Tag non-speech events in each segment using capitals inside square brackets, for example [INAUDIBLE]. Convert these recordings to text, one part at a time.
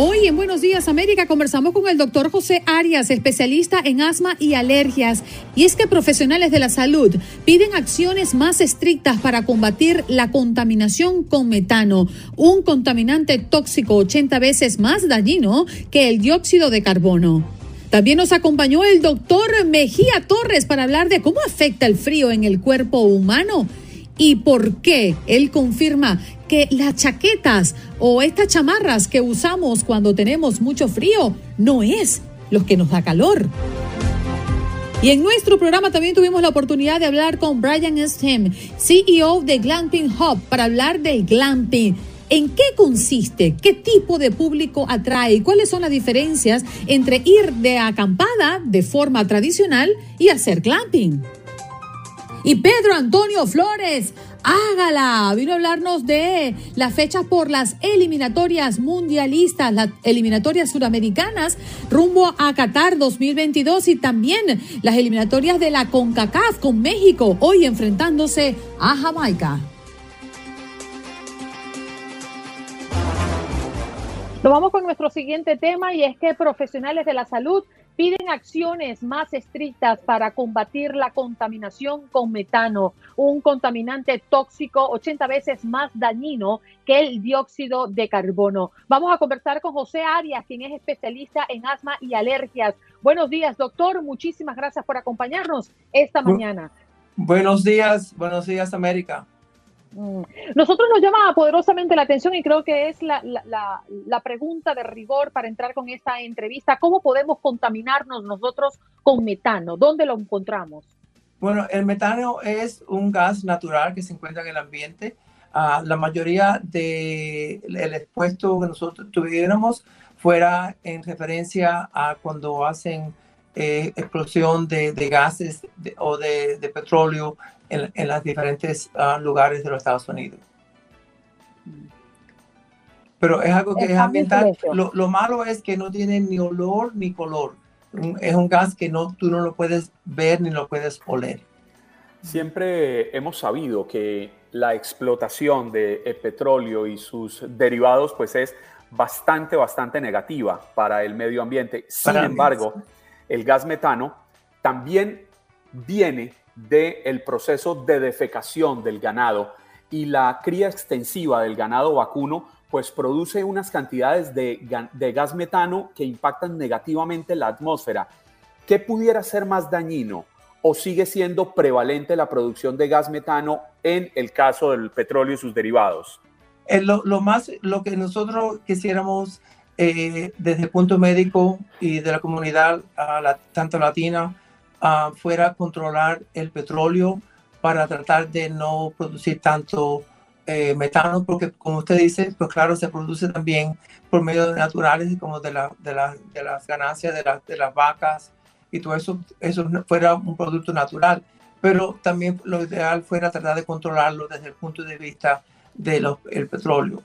Hoy en Buenos Días América conversamos con el doctor José Arias, especialista en asma y alergias. Y es que profesionales de la salud piden acciones más estrictas para combatir la contaminación con metano, un contaminante tóxico 80 veces más dañino que el dióxido de carbono. También nos acompañó el doctor Mejía Torres para hablar de cómo afecta el frío en el cuerpo humano y por qué él confirma que las chaquetas o estas chamarras que usamos cuando tenemos mucho frío no es lo que nos da calor. Y en nuestro programa también tuvimos la oportunidad de hablar con Brian Stem, CEO de Glamping Hub, para hablar del glamping. ¿En qué consiste? ¿Qué tipo de público atrae? ¿Cuáles son las diferencias entre ir de acampada de forma tradicional y hacer glamping? Y Pedro Antonio Flores, hágala, vino a hablarnos de las fechas por las eliminatorias mundialistas, las eliminatorias suramericanas rumbo a Qatar 2022 y también las eliminatorias de la CONCACAF con México, hoy enfrentándose a Jamaica. Nos vamos con nuestro siguiente tema y es que profesionales de la salud piden acciones más estrictas para combatir la contaminación con metano, un contaminante tóxico 80 veces más dañino que el dióxido de carbono. Vamos a conversar con José Arias, quien es especialista en asma y alergias. Buenos días, doctor. Muchísimas gracias por acompañarnos esta mañana. Buenos días, buenos días, América. Mm. Nosotros nos llama poderosamente la atención y creo que es la, la, pregunta de rigor para entrar con esta entrevista. ¿Cómo podemos contaminarnos nosotros con metano? ¿Dónde lo encontramos? Bueno, el metano es un gas natural que se encuentra en el ambiente. Uh, la mayoría del el expuesto que nosotros tuviéramos fuera en referencia a cuando hacen eh, explosión de, de gases o de, de, petróleo en, en los diferentes uh, lugares de los Estados Unidos. Pero es algo que es ambiental. Lo, lo, malo es que no tiene ni olor ni color. Es un gas que no, tú no lo puedes ver ni lo puedes oler. Siempre hemos sabido que la explotación de el petróleo y sus derivados pues es bastante, bastante negativa para el medio ambiente. Sin para embargo, el gas metano también viene del proceso de defecación del ganado y la cría extensiva del ganado vacuno pues produce unas cantidades de, de, gas metano que impactan negativamente la atmósfera. ¿Qué pudiera ser más dañino o sigue siendo prevalente la producción de gas metano en el caso del petróleo y sus derivados? Eh, lo, más, lo que nosotros quisiéramos eh, desde el punto médico y de la comunidad, la, tanto latina, uh, fuera controlar el petróleo para tratar de no producir tanto eh, metano, porque como usted dice, pues claro, se produce también por medio de naturales, como de, la, de, la, de las ganancias de, la, de, las vacas y todo eso, eso fuera un producto natural. Pero también lo ideal fuera tratar de controlarlo desde el punto de vista del petróleo.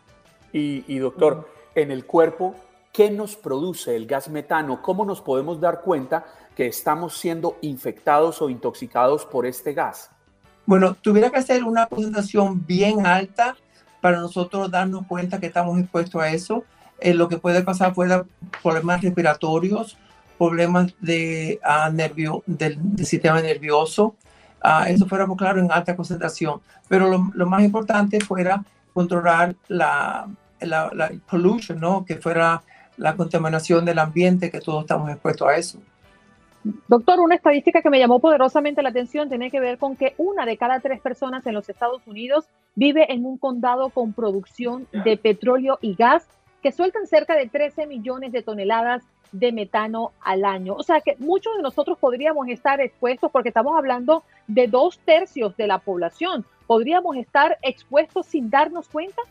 Y, y doctor, en el cuerpo, ¿qué nos produce el gas metano? ¿Cómo nos podemos dar cuenta que estamos siendo infectados o intoxicados por este gas? Bueno, tuviera que ser una concentración bien alta para nosotros darnos cuenta que estamos expuestos a eso. Eh, lo que puede pasar puede problemas respiratorios, problemas de, uh, nervio, del, del, sistema nervioso. Uh, eso fuera, pues, claro, en alta concentración. Pero lo, lo más importante fuera controlar la, la, la pollution, ¿no? Que fuera la contaminación del ambiente, que todos estamos expuestos a eso. Doctor, una estadística que me llamó poderosamente la atención tiene que ver con que una de cada tres personas en los Estados Unidos vive en un condado con producción de petróleo y gas que sueltan cerca de 13 millones de toneladas de metano al año. O sea que muchos de nosotros podríamos estar expuestos porque estamos hablando de dos tercios de la población. ¿Podríamos estar expuestos sin darnos cuenta?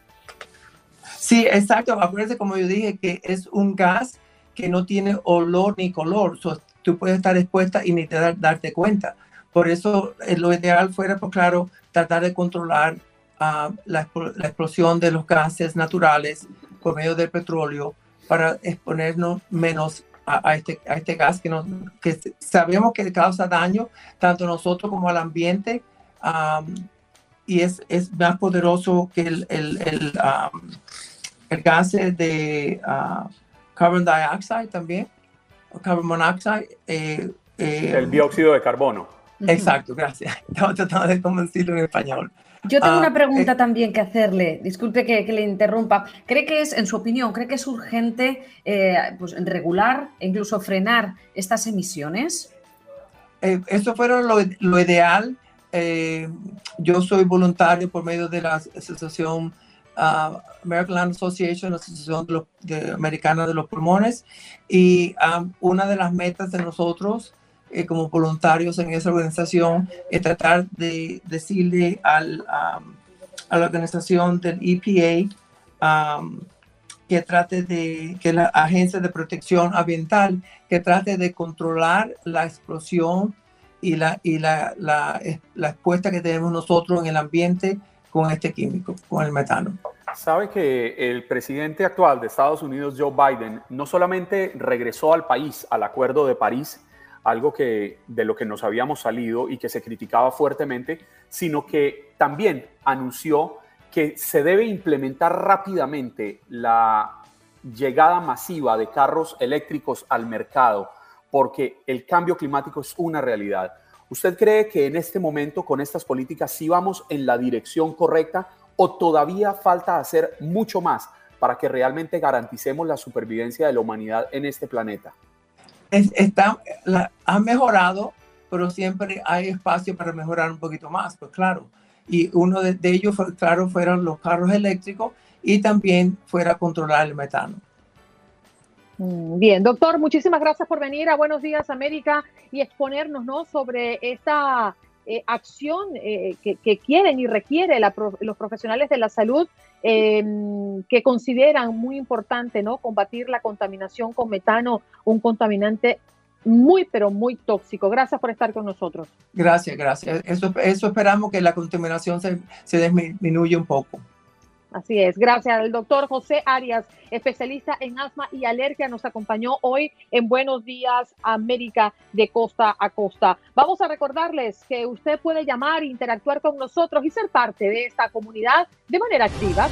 Sí, exacto. Acuérdense, como yo dije, que es un gas que no tiene olor ni color. Tú puedes estar expuesta y ni te darte cuenta. Por eso eh, lo ideal fuera, pues claro, tratar de controlar uh, la, la, explosión de los gases naturales por medio del petróleo para exponernos menos a, este, a este gas que, nos, que sabemos que causa daño tanto a nosotros como al ambiente y es, es, más poderoso que el, el, el, gas de uh, carbon dioxide también, carbon monoxide. Eh, eh, el dióxido de carbono. Exacto, gracias. [LAUGHS] Estaba tratando de convencerlo en español. Yo tengo una ah, pregunta eh, también que hacerle. Disculpe que, le interrumpa. ¿Cree que es, en su opinión, cree que es urgente pues, regular e incluso frenar estas emisiones? eso fueron lo, lo ideal. yo soy voluntario por medio de la Asociación American Land Association, la Asociación de Americana de los Pulmones, y um, una de las metas de nosotros eh, como voluntarios en esa organización es tratar de decirle al, um, a la organización del EPA um, que trate de, que la Agencia de Protección Ambiental, que trate de controlar la explosión y la, y la, la, la expuesta que tenemos nosotros en el ambiente con este químico, con el metano. Sabe que el presidente actual de Estados Unidos, Joe Biden, no solamente regresó al país, al Acuerdo de París, algo que de lo que nos habíamos salido y que se criticaba fuertemente, sino que también anunció que se debe implementar rápidamente la llegada masiva de carros eléctricos al mercado, porque el cambio climático es una realidad. ¿Usted cree que en este momento con estas políticas sí vamos en la dirección correcta o todavía falta hacer mucho más para que realmente garanticemos la supervivencia de la humanidad en este planeta? está, ha mejorado, pero siempre hay espacio para mejorar un poquito más, pues claro. Y uno de, ellos, claro, fueron los carros eléctricos y también fuera controlar el metano. Mm, bien, doctor, muchísimas gracias por venir a Buenos Días América y exponernos ¿no? sobre esta eh, acción eh, que, quieren y requiere los profesionales de la salud em, que consideran muy importante ¿no? combatir la contaminación con metano, un contaminante muy, pero muy tóxico. Gracias por estar con nosotros. Gracias, gracias. Eso, eso esperamos que la contaminación se disminuya un poco. Así es, gracias al doctor José Arias, especialista en asma y alergia, nos acompañó hoy en Buenos Días América de costa a costa. Vamos a recordarles que usted puede llamar, interactuar con nosotros y ser parte de esta comunidad de manera activa.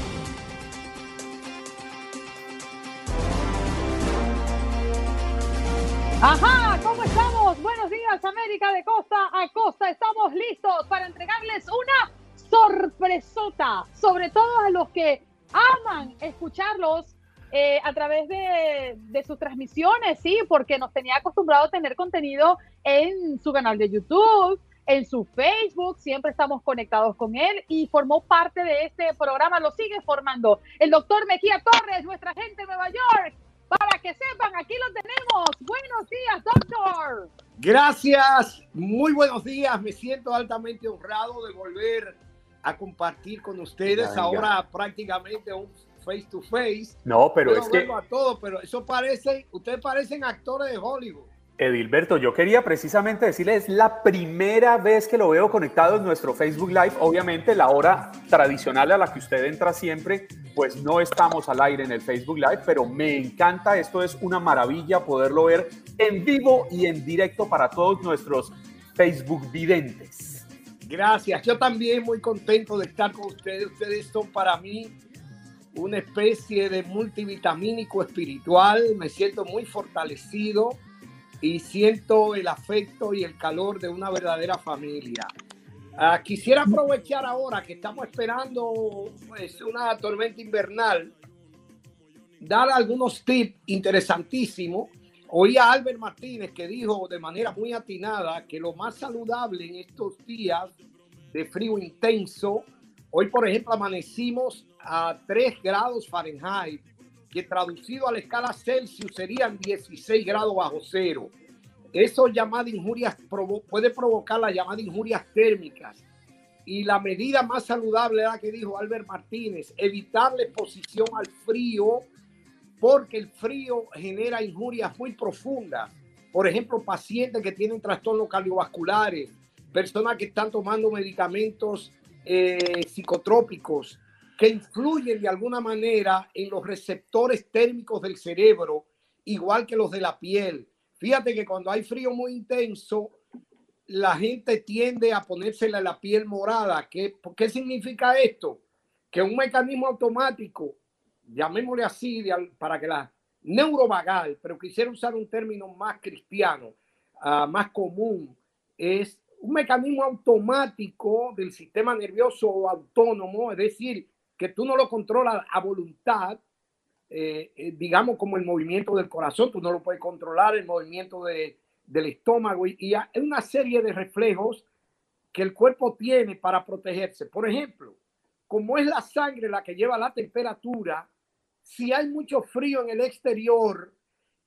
Ajá, ¿cómo estamos? Buenos días América de costa a costa. Estamos listos para entregarles una sorpresota, sobre todo a los que aman escucharlos eh, a través de, sus transmisiones, sí, porque nos tenía acostumbrado a tener contenido en su canal de YouTube, en su Facebook, siempre estamos conectados con él y formó parte de este programa, lo sigue formando el doctor Mejía Torres, nuestra gente de Nueva York. Para que sepan, aquí lo tenemos. Buenos días, doctor. Gracias, muy buenos días. Me siento altamente honrado de volver a compartir con ustedes ahora prácticamente un face to face. No, pero es que a todo, pero eso parece, ustedes parecen actores de Hollywood. Edilberto, yo quería precisamente decirles, es la primera vez que lo veo conectado en nuestro Facebook Live. Obviamente, la hora tradicional a la que usted entra siempre, pues no estamos al aire en el Facebook Live, pero me encanta, esto es una maravilla poderlo ver en vivo y en directo para todos nuestros Facebook videntes. Gracias. Yo también muy contento de estar con ustedes. Ustedes son para mí una especie de multivitamínico espiritual. Me siento muy fortalecido y siento el afecto y el calor de una verdadera familia. Ah, quisiera aprovechar ahora que estamos esperando pues, una tormenta invernal, dar algunos tips interesantísimos Oí a Albert Martínez que dijo de manera muy atinada que lo más saludable en estos días de frío intenso, hoy por ejemplo amanecimos a 3 grados Fahrenheit, que traducido a la escala Celsius serían 16 grados bajo cero. Eso llamada injurias puede provocar las llamadas injurias térmicas. Y la medida más saludable era que dijo Albert Martínez, evitar la exposición al frío porque el frío genera injurias muy profundas. Por ejemplo, pacientes que tienen trastornos cardiovasculares, personas que están tomando medicamentos eh, psicotrópicos que influyen de alguna manera en los receptores térmicos del cerebro, igual que los de la piel. Fíjate que cuando hay frío muy intenso, la gente tiende a ponérsela la piel morada. ¿Qué, ¿Qué significa esto? Que un mecanismo automático llamémosle así, para que la neurovagal, pero quisiera usar un término más cristiano, ah, más común, es un mecanismo automático del sistema nervioso autónomo, es decir, que tú no lo controlas a voluntad, eh, eh, digamos como el movimiento del corazón, tú no lo puedes controlar, el movimiento de, del estómago y, y hay una serie de reflejos que el cuerpo tiene para protegerse. Por ejemplo, como es la sangre la que lleva la temperatura, si hay mucho frío en el exterior,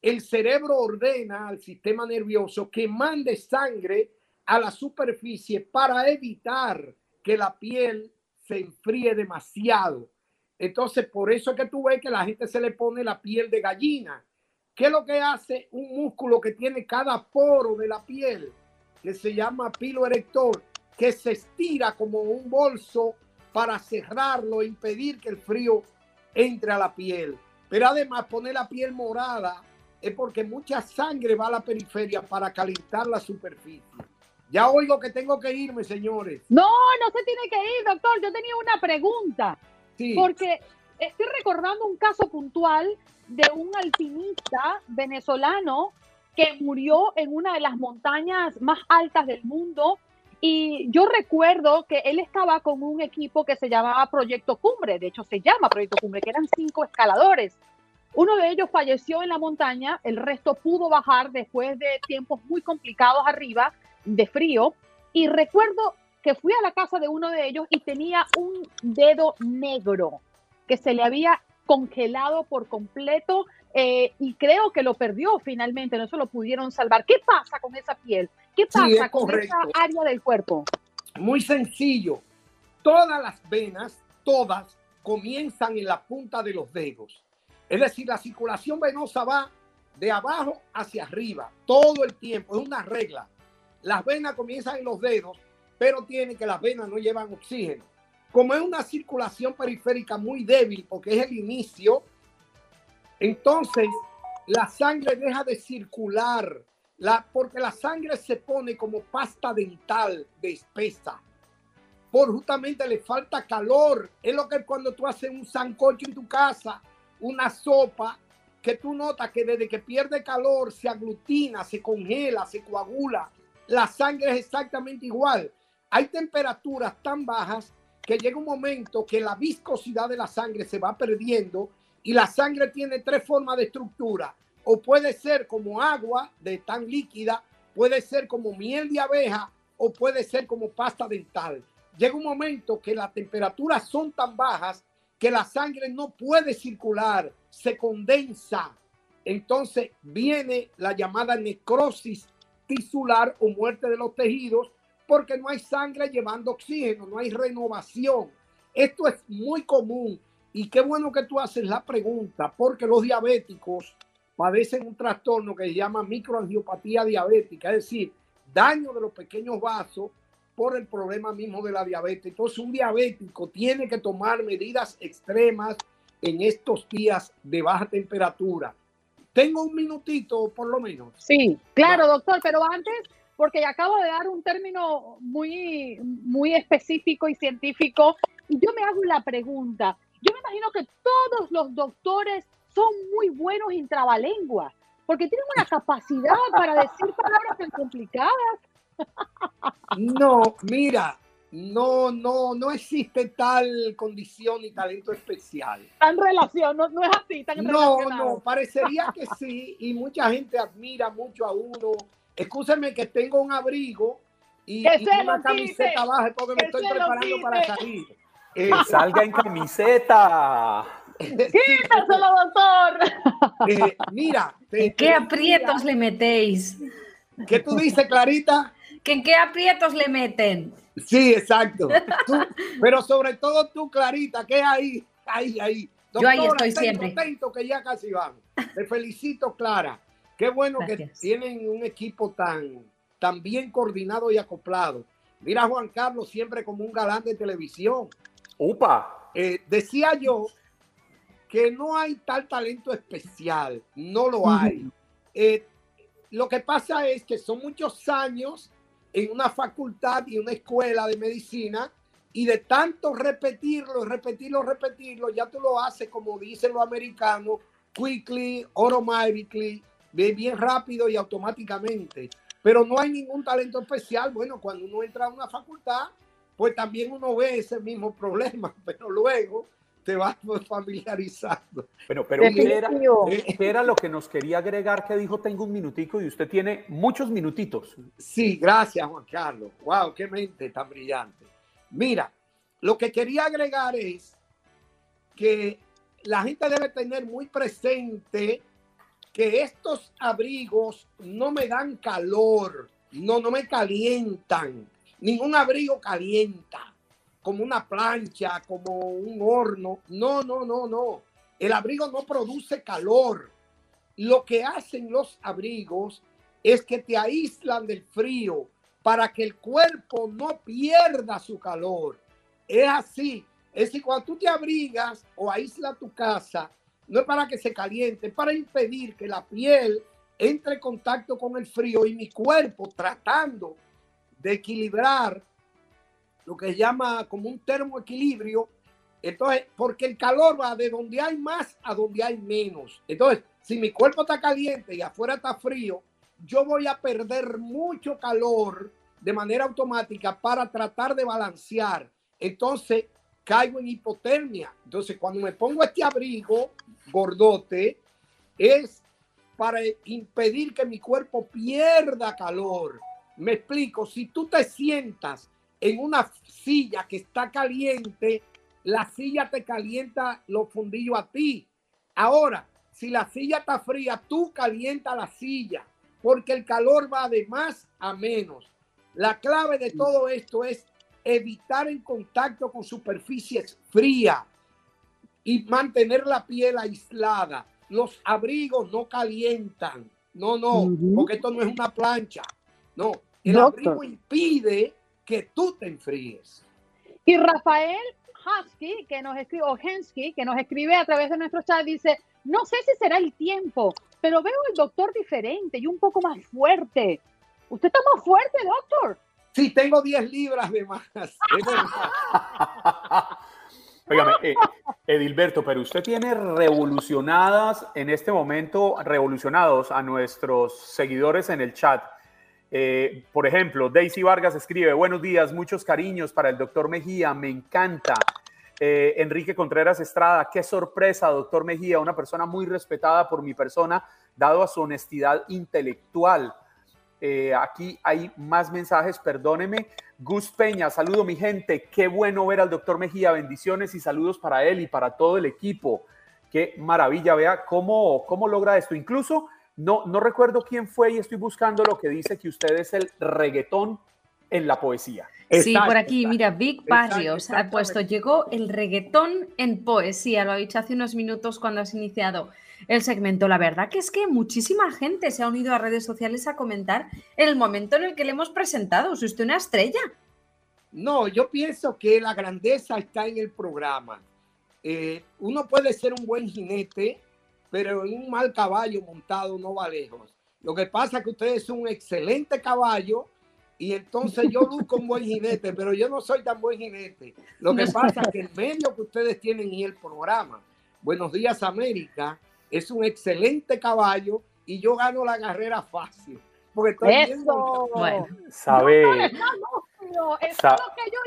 el cerebro ordena al sistema nervioso que mande sangre a la superficie para evitar que la piel se enfríe demasiado. Entonces, por eso es que tú ves que la gente se le pone la piel de gallina. ¿Qué es lo que hace un músculo que tiene cada poro de la piel? Que se llama pilo erector, que se estira como un bolso para cerrarlo e impedir que el frío entre a la piel. Pero además poner la piel morada es porque mucha sangre va a la periferia para calentar la superficie. Ya oigo que tengo que irme, señores. No, no se tiene que ir, doctor. Yo tenía una pregunta. Sí. Porque estoy recordando un caso puntual de un alpinista venezolano que murió en una de las montañas más altas del mundo y yo recuerdo que él estaba con un equipo que se llamaba Proyecto Cumbre, de hecho se llama Proyecto Cumbre, que eran cinco escaladores. Uno de ellos falleció en la montaña, el resto pudo bajar después de tiempos muy complicados arriba, de frío. Y recuerdo que fui a la casa de uno de ellos y tenía un dedo negro que se le había congelado por completo eh, y creo que lo perdió finalmente, no se lo pudieron salvar. ¿Qué pasa con esa piel? ¿Qué pasa con esa área del cuerpo? Muy sencillo. Todas las venas, todas, comienzan en la punta de los dedos. Es decir, la circulación venosa va de abajo hacia arriba todo el tiempo. Es una regla. Las venas comienzan en los dedos, pero tiene que las venas no llevan oxígeno. Como es una circulación periférica muy débil, porque es el inicio, entonces la sangre deja de circular porque la sangre se pone como pasta dental de espesa. Por justamente le falta calor. Es lo que cuando tú haces un sancocho en tu casa, una sopa, que tú notas que desde que pierde calor se aglutina, se congela, se coagula. La sangre es exactamente igual. Hay temperaturas tan bajas que llega un momento que la viscosidad de la sangre se va perdiendo y la sangre tiene tres formas de estructura o puede ser como agua de tan líquida, puede ser como miel de abeja o puede ser como pasta dental. Llega un momento que las temperaturas son tan bajas que la sangre no puede circular, se condensa. Entonces viene la llamada necrosis tisular o muerte de los tejidos porque no hay sangre llevando oxígeno, no hay renovación. Esto es muy común y qué bueno que tú haces la pregunta porque los diabéticos padecen un trastorno que se llama microangiopatía diabética, es decir, daño de los pequeños vasos por el problema mismo de la diabetes. Entonces, un diabético tiene que tomar medidas extremas en estos días de baja temperatura. Tengo un minutito, por lo menos. Sí, claro, doctor, pero antes, porque acabo de dar un término muy, muy específico y científico, y yo me hago la pregunta. Yo me imagino que todos los doctores son muy buenos en trabalengua, porque tienen una capacidad para decir palabras tan complicadas. No, mira, no, no, no existe tal condición ni talento especial. Tan relación, no, no es así, tan No, no, parecería que sí, y mucha gente admira mucho a uno. Escúcheme que tengo un abrigo y, Que y una camiseta baja porque me estoy preparando para salir. Eh, salga en camiseta. Quítaselo, [LAUGHS] doctor. eh, mira, te- ¿En qué aprietos le metéis? ¿qué tú dices, Clarita? ¿Que ¿En qué aprietos le meten? Sí, exacto. Tú- pero sobre todo tú, Clarita, que ahí, ahí, ahí. Yo ahí Doctora, estoy estoy siempre. contento que ya casi vamos. Te felicito, Clara. Qué bueno que Gracias. tienen un equipo tan, tan bien coordinado y acoplado. Mira a Juan Carlos siempre como un galán de televisión. Upa. Eh, decía yo que no hay tal talento especial, no lo hay. Eh, lo que pasa es que son muchos años en una facultad y una escuela de medicina y de tanto repetirlo, repetirlo, repetirlo, ya tú lo haces como dicen los americanos, quickly, automatically, bien, bien rápido y automáticamente. Pero no hay ningún talento especial. Bueno, cuando uno entra a una facultad, pues también uno ve ese mismo problema, [LAUGHS] pero luego te vas [LAUGHS] familiarizando. Bueno, pero ¿qué era, qué era lo que nos quería agregar que dijo tengo un minutico y usted tiene muchos minutitos? Sí, gracias Juan Carlos. Wow, qué mente tan brillante. Mira, lo que quería agregar es que la gente debe tener muy presente que estos abrigos no me dan calor, no, no me calientan. Ningún abrigo calienta, como una plancha, como un horno. No, no, no, no. El abrigo no produce calor. Lo que hacen los abrigos es que te aíslan del frío para que el cuerpo no pierda su calor. Es así. Es decir, cuando tú te abrigas o aíslas tu casa, no es para que se caliente, es para impedir que la piel entre en contacto con el frío y mi cuerpo tratando de equilibrar lo que se llama como un termoequilibrio. Entonces, porque el calor va de donde hay más a donde hay menos. Entonces, si mi cuerpo está caliente y afuera está frío, yo voy a perder mucho calor de manera automática para tratar de balancear. Entonces, caigo en hipotermia. Entonces, cuando me pongo este abrigo gordote, es para impedir que mi cuerpo pierda calor. Me explico, si tú te sientas en una silla que está caliente, la silla te calienta los fundillos a ti. Ahora, si la silla está fría, tú calienta la silla, porque el calor va de más a menos. La clave de todo esto es evitar el contacto con superficies frías y mantener la piel aislada. Los abrigos no calientan. No, no, porque esto no es una plancha. No, el Doctor. abrigo impide que tú te enfríes. Y Rafael Husky, que nos escribe, o Hensky, que nos escribe a través de nuestro chat, dice, no sé si será el tiempo, pero veo al doctor diferente y un poco más fuerte. ¿Usted está más fuerte, doctor? Sí, tengo 10 libras de más. [LAUGHS] [LAUGHS] Óigame, eh, Edilberto, pero usted tiene revolucionadas en este momento, revolucionados a nuestros seguidores en el chat. Eh, por ejemplo, Daisy Vargas escribe, buenos días, muchos cariños para el doctor Mejía, me encanta. Eh, Enrique Contreras Estrada, qué sorpresa, doctor Mejía, una persona muy respetada por mi persona, dado a su honestidad intelectual. Eh, aquí hay más mensajes, perdóneme. Gus Peña, saludo mi gente, qué bueno ver al doctor Mejía, bendiciones y saludos para él y para todo el equipo. Qué maravilla, vea cómo, cómo logra esto. Incluso no, no recuerdo quién fue y estoy buscando lo que dice que usted es el reggaetón en la poesía. Sí, por aquí, mira, Vic Barrios ha puesto, llegó el reggaetón en poesía, lo ha dicho hace unos minutos cuando has iniciado el segmento. La verdad que es que muchísima gente se ha unido a redes sociales a comentar el momento en el que le hemos presentado. ¿Es usted una estrella? No, yo pienso que la grandeza está en el programa. Eh, uno puede ser un buen jinete, pero en un mal caballo montado no va lejos. Lo que pasa es que usted es un excelente caballo y entonces yo [LAUGHS] luzco un buen jinete, pero yo no soy tan buen jinete. Lo que pasa es que el medio que ustedes tienen y el programa, Buenos Días América, es un excelente caballo y yo gano la carrera fácil. Porque estoy Eso. montado. Bueno, Eso Sa- es lo que yo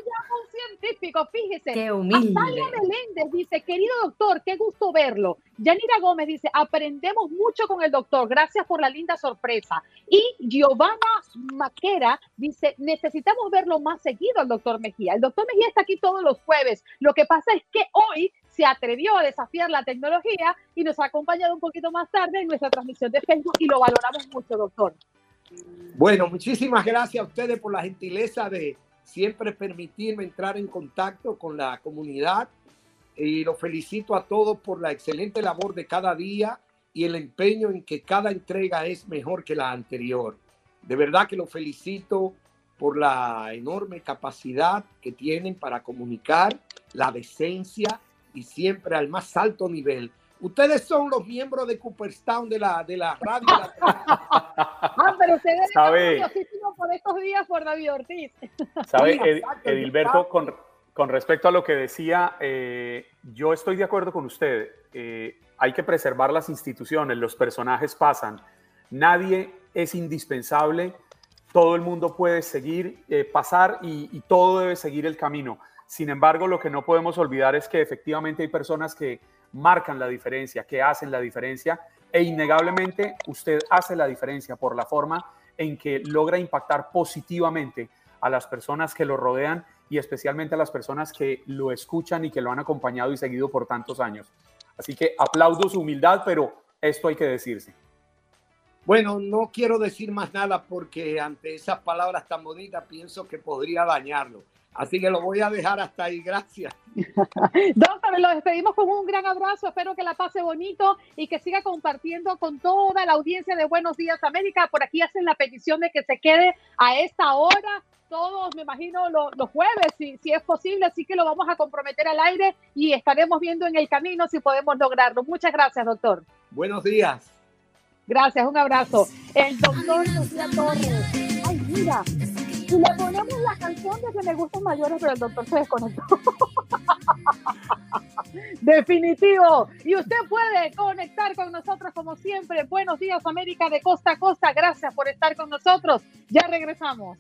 típico, fíjese. Qué humilde. Atalia Meléndez dice, querido doctor, qué gusto verlo. Yanira Gómez dice, aprendemos mucho con el doctor, gracias por la linda sorpresa. Y Giovanna Maquera dice, necesitamos verlo más seguido al doctor Mejía. El doctor Mejía está aquí todos los jueves. Lo que pasa es que hoy se atrevió a desafiar la tecnología y nos ha acompañado un poquito más tarde en nuestra transmisión de Facebook y lo valoramos mucho, doctor. Bueno, muchísimas gracias a ustedes por la gentileza de siempre permitirme entrar en contacto con la comunidad y lo felicito a todos por la excelente labor de cada día y el empeño en que cada entrega es mejor que la anterior. De verdad que lo felicito por la enorme capacidad que tienen para comunicar, la decencia y siempre al más alto nivel. Ustedes son los miembros de Cooperstown de la, de la radio. [LAUGHS] ah, pero ustedes están por estos días por David Ortiz. ¿Sabe, Ed- Edilberto, con, con respecto a lo que decía, eh, yo estoy de acuerdo con usted. Eh, hay que preservar las instituciones, los personajes pasan. Nadie es indispensable, todo el mundo puede seguir, eh, pasar y, y todo debe seguir el camino. Sin embargo, lo que no podemos olvidar es que efectivamente hay personas que marcan la diferencia, que hacen la diferencia e innegablemente usted hace la diferencia por la forma en que logra impactar positivamente a las personas que lo rodean y especialmente a las personas que lo escuchan y que lo han acompañado y seguido por tantos años. Así que aplaudo su humildad, pero esto hay que decirse. Bueno, no quiero decir más nada porque ante esas palabras tan bonitas pienso que podría dañarlo. Así que lo voy a dejar hasta ahí. Gracias. [LAUGHS] Doctor, lo despedimos con un gran abrazo. Espero que la pase bonito y que siga compartiendo con toda la audiencia de Buenos Días América. Por aquí hacen la petición de que se quede a esta hora. Todos, me imagino, lo- los jueves, si, si es posible. Así que lo vamos a comprometer al aire y estaremos viendo en el camino si podemos lograrlo. Muchas gracias, doctor. Buenos días. Gracias, un abrazo. El doctor Sofía Torres. Ay, mira. Si le ponemos la canción de que me gustan mayores, pero el doctor se desconectó. [LAUGHS] Definitivo. Y usted puede conectar con nosotros como siempre. Buenos días, América de costa a costa. Gracias por estar con nosotros. Ya regresamos.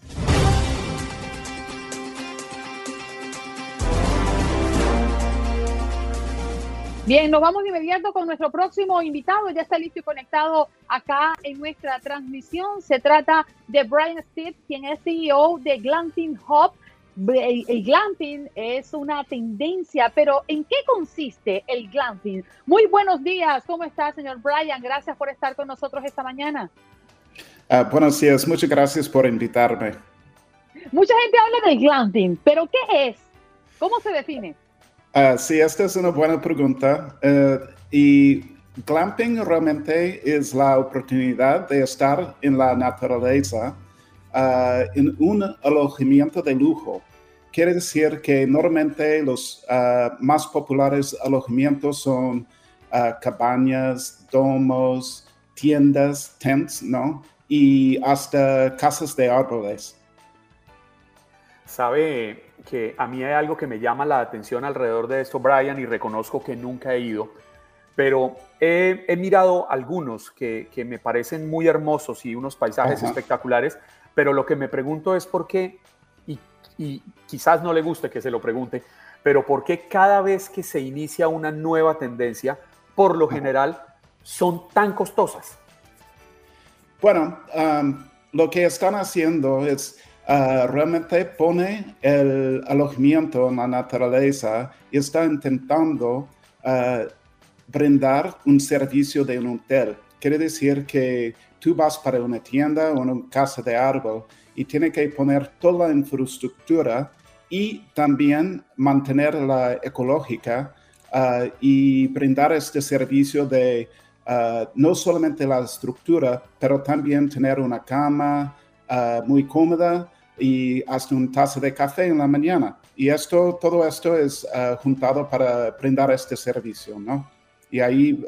Bien, nos vamos de inmediato con nuestro próximo invitado. Ya está listo y conectado acá en nuestra transmisión. Se trata de Brian Stitt, quien es CEO de Glamping Hub. El, el glamping es una tendencia, pero ¿en qué consiste el glamping? Muy buenos días, ¿cómo está, señor Brian? Gracias por estar con nosotros esta mañana. Ah, buenos días, muchas gracias por invitarme. Mucha gente habla del glamping, pero ¿qué es? ¿Cómo se define? Ah, sí, esta es una buena pregunta. Eh, y glamping realmente es la oportunidad de estar en la naturaleza ah, en un alojamiento de lujo. Quiere decir que normalmente los ah, más populares alojamientos son cabañas, domos, tiendas, tents, ¿no? Y hasta casas de árboles. Sabe que a mí hay algo que me llama la atención alrededor de esto, Brian, y reconozco que nunca he ido, pero he, he mirado algunos que, que, me parecen muy hermosos y unos paisajes Ajá. espectaculares, pero lo que me pregunto es por qué, y, y quizás no le guste que se lo pregunte, pero por qué cada vez que se inicia una nueva tendencia, por lo general, son tan costosas. Bueno, um, lo que están haciendo es uh, realmente pone el alojamiento en la naturaleza y está intentando uh, brindar un servicio de un hotel. Quiere decir que tú vas para una tienda o una casa de árbol y tiene que poner toda la infraestructura y también mantener la ecológica uh, y brindar este servicio de no solamente la estructura, pero también tener una cama muy cómoda y hasta una taza de café en la mañana. Y esto, todo esto es uh, juntado para brindar este servicio, ¿no? Y ahí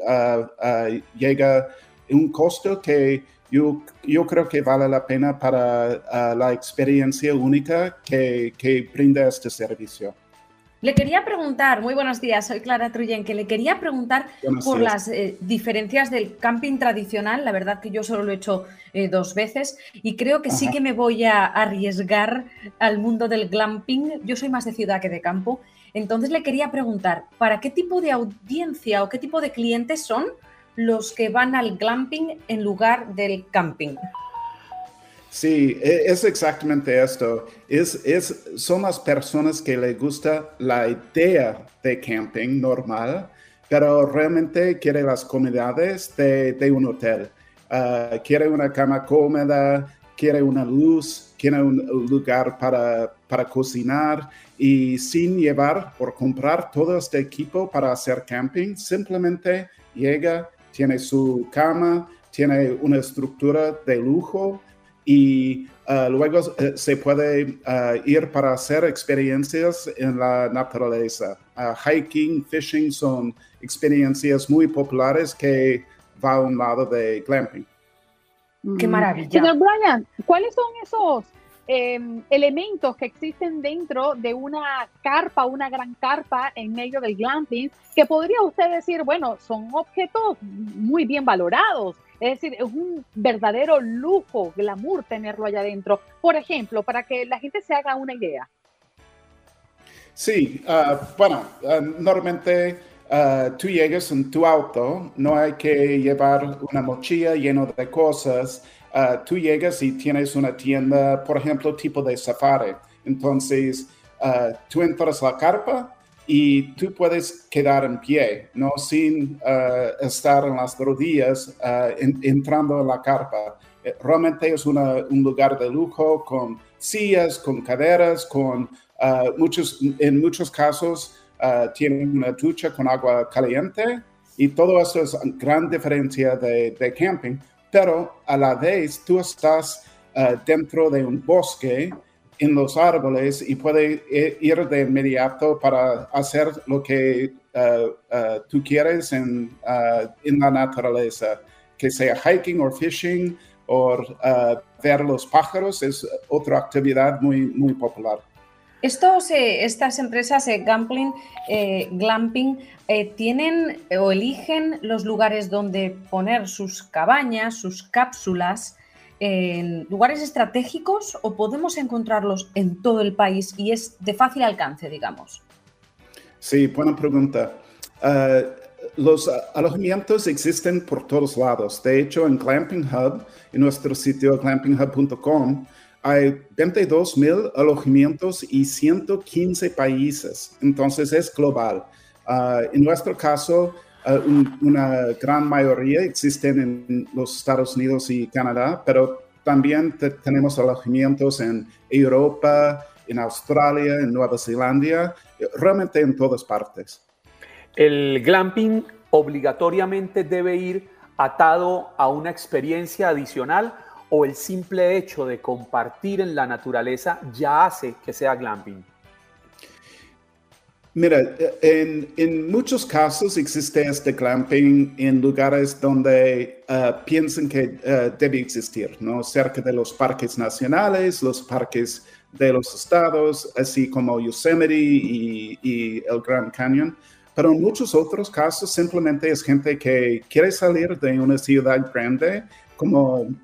llega un costo que yo, yo, creo que vale la pena para la experiencia única que, que brinda este servicio. Le quería preguntar, muy buenos días, soy Clara Truyen, que le quería preguntar por las eh, diferencias del camping tradicional. La verdad que yo solo lo he hecho eh, dos veces y creo que sí que me voy a arriesgar al mundo del glamping. Yo soy más de ciudad que de campo. Entonces le quería preguntar, ¿para qué tipo de audiencia o qué tipo de clientes son los que van al glamping en lugar del camping? Sí, e, es exactamente esto. Es, es, son las personas que les gusta la idea de camping normal, pero realmente quiere las comodidades de, de un hotel. Uh, quiere una cama cómoda, quiere una luz, quiere un lugar para, para cocinar y sin llevar o comprar todo este equipo para hacer camping, simplemente llega, tiene su cama, tiene una estructura de lujo y uh, luego eh, se puede uh, ir para hacer experiencias en la naturaleza. Uh, hiking, fishing son experiencias muy populares que va a un lado de glamping. Qué mm. maravilla. Señor Brian, ¿cuáles son esos em, elementos que existen dentro de una carpa, una gran carpa en medio del glamping, que podría usted decir, bueno, son objetos muy bien valorados, es decir, es un verdadero lujo, glamour tenerlo allá adentro. Por ejemplo, para que la gente se haga una idea. Sí, ah, bueno, ah, normalmente ah, tú llegas en tu auto, no hay que llevar una mochila llena de cosas. tú llegas y tienes una tienda, por ejemplo, tipo de safari. Entonces, tú entras a la carpa, y tú puedes quedar en pie, no sin eh, estar en las rodillas uh, entrando en la carpa. Eh, realmente es un lugar de lujo con sillas, con caderas, con muchos, en muchos casos tiene una ducha con agua caliente y todo eso es gran diferencia de camping, pero a la vez tú estás dentro de un bosque en los árboles y puede ir de inmediato para hacer lo que uh, uh, tú quieres en, en, la naturaleza, que sea hiking o fishing o ver los pájaros, es otra actividad muy, muy popular. Estos, eh, estas empresas, eh, Gambling, eh, Glamping, tienen o eligen los lugares donde poner sus cabañas, sus cápsulas, en lugares estratégicos o podemos encontrarlos en todo el país y es de fácil alcance, digamos? Sí, buena pregunta. Ah, los alojamientos existen por todos lados. De hecho, en Glamping Hub, en nuestro sitio glampinghub.com, hay 22 mil alojamientos y 115 países. Entonces es global. Ah, en nuestro caso, eh, una gran mayoría existen en los Estados Unidos y Canadá, pero también tenemos alojamientos en Europa, en Australia, en Nueva Zelanda, realmente en todas partes. El glamping obligatoriamente debe ir atado a una experiencia adicional o el simple hecho de compartir en la naturaleza ya hace que sea glamping. Mira, en, muchos casos existe este glamping en lugares donde uh, piensan que uh, debe existir, ¿no? Cerca de los parques nacionales, los parques de los estados, así como Yosemite y, el Grand Canyon. Pero en muchos otros casos simplemente es gente que quiere salir de una ciudad grande como uh,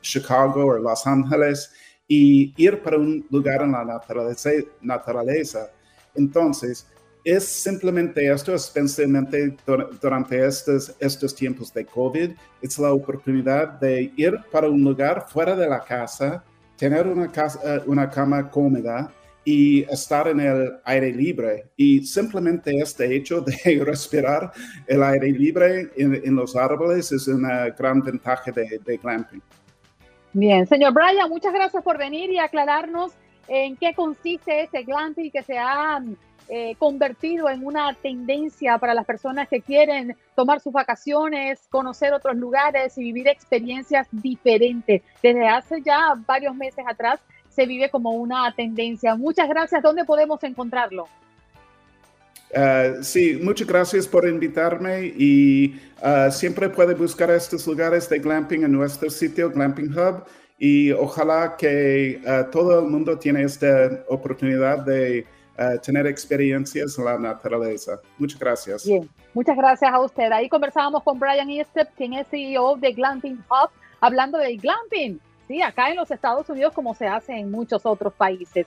Chicago o Los Ángeles y ir para un lugar en la naturaleza entonces, es simplemente esto, especialmente durante estos, estos tiempos de COVID, es la oportunidad de ir para un lugar fuera de la casa, tener una, eh, una cama cómoda y estar en el aire libre. Y simplemente este hecho de [LAUGHS] respirar el aire libre en, los árboles es una gran ventaja de, de glamping. Bien, señor Brian, muchas gracias por venir y aclararnos en qué consiste ese glamping que se ha eh, convertido en una tendencia para las personas que quieren tomar sus vacaciones, conocer otros lugares y vivir experiencias diferentes. Desde hace ya varios meses atrás se vive como una tendencia. Muchas gracias. ¿Dónde podemos encontrarlo? Uh, sí, muchas gracias por invitarme y uh, siempre puede buscar estos lugares de glamping en nuestro sitio Glamping Hub y ojalá que uh, todo el mundo tiene esta oportunidad de eh, tener experiencias en la naturaleza. Muchas gracias. Bien, muchas gracias a usted. Ahí conversábamos con Brian Estep, quien es CEO de Glamping Hub, hablando del glamping. Sí, acá en los Estados Unidos como se hace en muchos otros países.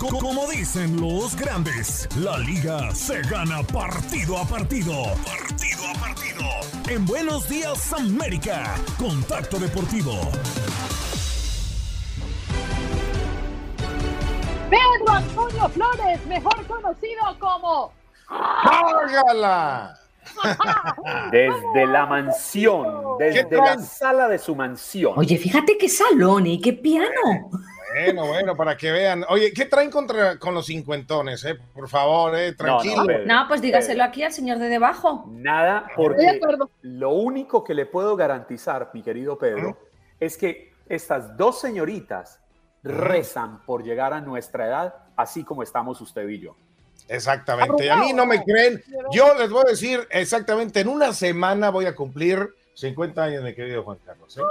Como dicen los grandes, la liga se gana partido a partido. Partido a partido. En Buenos Días América, Contacto Deportivo. Pedro Antonio Flores, mejor conocido como... ¡Cárgala! [LAUGHS] Desde la mansión, desde la sala de su mansión. Oye, fíjate qué salón y qué piano. Bueno, bueno, para que vean. Oye, ¿qué traen contra con los cincuentones? Eh? Por favor, eh, tranquilo. No, pues dígaselo aquí al señor de debajo. Nada, porque lo único que le puedo garantizar, mi querido Pedro, es que estas dos señoritas rezan por llegar a nuestra edad, así como estamos usted y yo. Exactamente. A mí no me creen. Yo les voy a decir exactamente, en una semana voy a cumplir 50 años, mi querido Juan Carlos. ¿eh?